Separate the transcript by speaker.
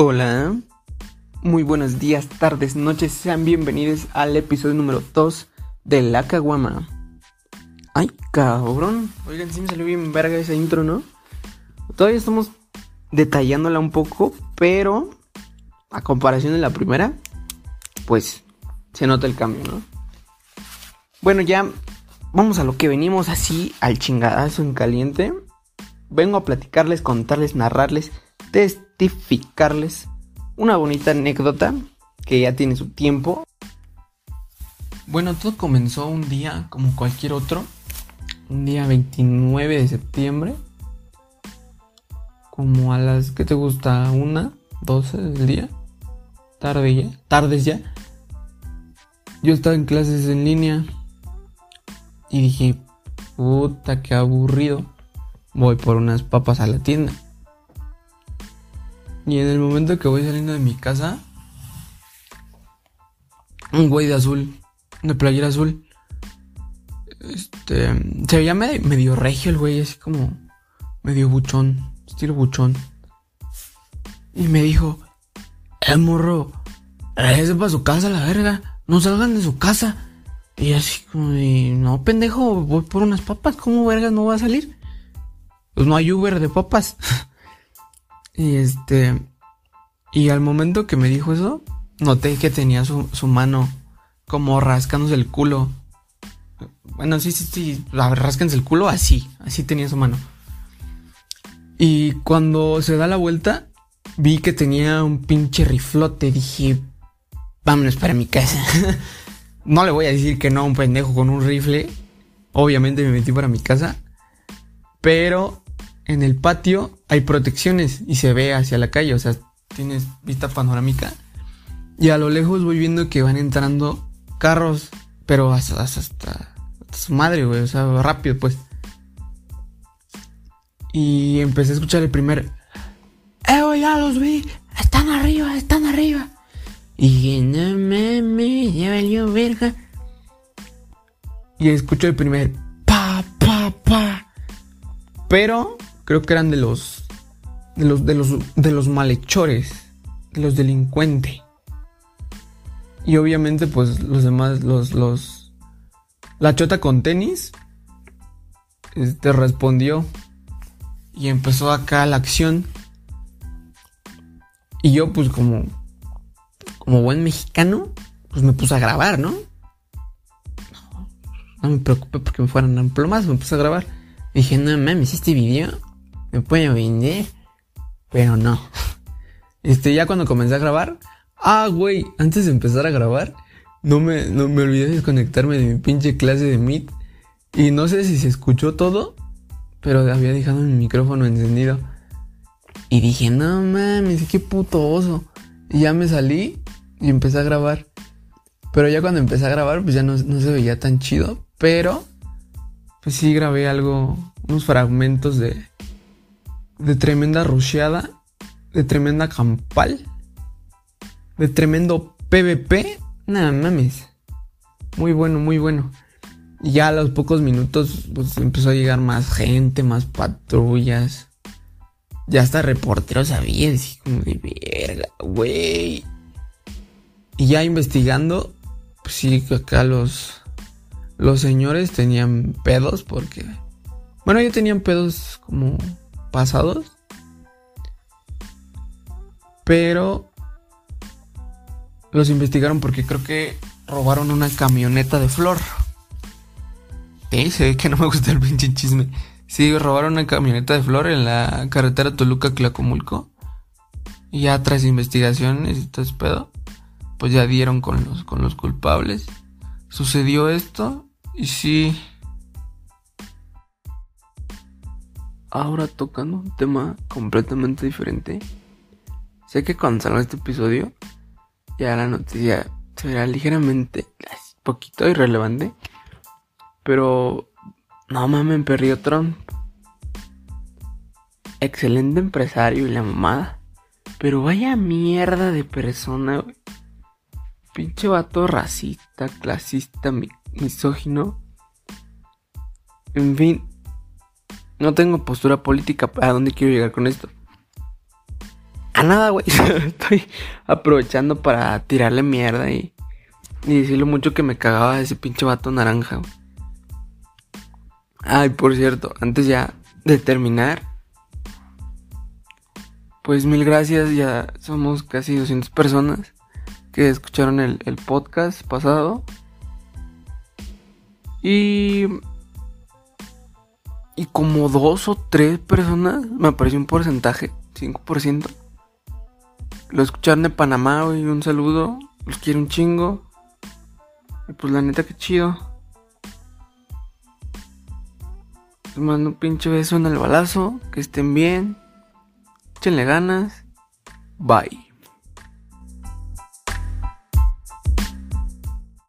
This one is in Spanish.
Speaker 1: Hola, muy buenos días, tardes, noches, sean bienvenidos al episodio número 2 de La Caguama. Ay, cabrón, oigan, sí me salió bien verga esa intro, ¿no? Todavía estamos detallándola un poco, pero a comparación de la primera, pues se nota el cambio, ¿no? Bueno, ya vamos a lo que venimos así al chingadazo en caliente. Vengo a platicarles, contarles, narrarles, testificarles una bonita anécdota que ya tiene su tiempo. Bueno, todo comenzó un día como cualquier otro, un día 29 de septiembre, como a las, ¿qué te gusta? ¿Una? ¿12 del día? Tarde ya, tardes ya. Yo estaba en clases en línea y dije, puta, qué aburrido. Voy por unas papas a la tienda. Y en el momento que voy saliendo de mi casa, un güey de azul, de playera azul, este, se veía medio, regio el güey, así como medio buchón, estilo buchón. Y me dijo, eh, morro, ese para su casa la verga, no salgan de su casa. Y así como de, no, pendejo, voy por unas papas, ¿cómo vergas no va a salir? Pues no hay Uber de papas. y este, y al momento que me dijo eso, noté que tenía su, su mano como rascándose el culo. Bueno, sí, sí, sí, rascándose el culo así, así tenía su mano. Y cuando se da la vuelta, vi que tenía un pinche riflote. Dije, vámonos para mi casa. no le voy a decir que no a un pendejo con un rifle. Obviamente me metí para mi casa. Pero en el patio hay protecciones y se ve hacia la calle. O sea, tienes vista panorámica. Y a lo lejos voy viendo que van entrando carros, pero hasta, hasta, su madre, güey, o sea, rápido, pues. Y empecé a escuchar el primer, ¡Eh, güey, ya los vi! ¡Están arriba, están arriba! Y dije, no mames, ya valió verga. Y escucho el primer, ¡pa, pa, pa! Pero creo que eran de los de los, de los, de los malhechores, de los delincuentes. Y obviamente, pues los demás, los, los. La chota con tenis. Este respondió. Y empezó acá la acción. Y yo, pues, como. Como buen mexicano, pues me puse a grabar, ¿no? No me preocupé porque me fueran plomas, me puse a grabar. dije, no mames, este video me puede vender. Pero no. Este, ya cuando comencé a grabar. Ah, güey, antes de empezar a grabar, no me, no me olvidé de desconectarme de mi pinche clase de Meet. Y no sé si se escuchó todo, pero había dejado mi micrófono encendido. Y dije, no mames, qué puto oso. Y ya me salí y empecé a grabar. Pero ya cuando empecé a grabar, pues ya no, no se veía tan chido. Pero, pues sí grabé algo, unos fragmentos de, de tremenda rusheada, de tremenda campal, de tremendo PvP. Nada mames. Muy bueno, muy bueno. Y ya a los pocos minutos pues empezó a llegar más gente, más patrullas. Ya hasta reporteros había, así como de verga, güey. Y ya investigando, pues sí, acá los, los señores tenían pedos porque... Bueno, ya tenían pedos como pasados. Pero los investigaron porque creo que robaron una camioneta de flor. ¿Eh? Se ve que no me gusta el pinche chisme. Sí, robaron una camioneta de flor en la carretera Toluca-Clacomulco. Y ya tras investigaciones y todo ese pedo, pues ya dieron con los, con los culpables. Sucedió esto y sí, ahora tocando un tema completamente diferente. Sé que cuando salga este episodio, ya la noticia será ligeramente, poquito irrelevante. Pero, no mames, perdió Trump. Excelente empresario y la mamada. Pero vaya mierda de persona, Pinche vato racista, clasista, misógino. En fin, no tengo postura política. ¿A dónde quiero llegar con esto? A nada, güey. Estoy aprovechando para tirarle mierda y, y decirle mucho que me cagaba ese pinche vato naranja. Ay, por cierto, antes ya de terminar, pues mil gracias, ya somos casi 200 personas que escucharon el, el podcast pasado. Y y como dos o tres personas, me apareció un porcentaje, 5%. Lo escucharon de Panamá, güey, un saludo. Los quiero un chingo. Y pues la neta, que chido. Les mando un pinche beso en el balazo. Que estén bien. Échenle ganas. Bye.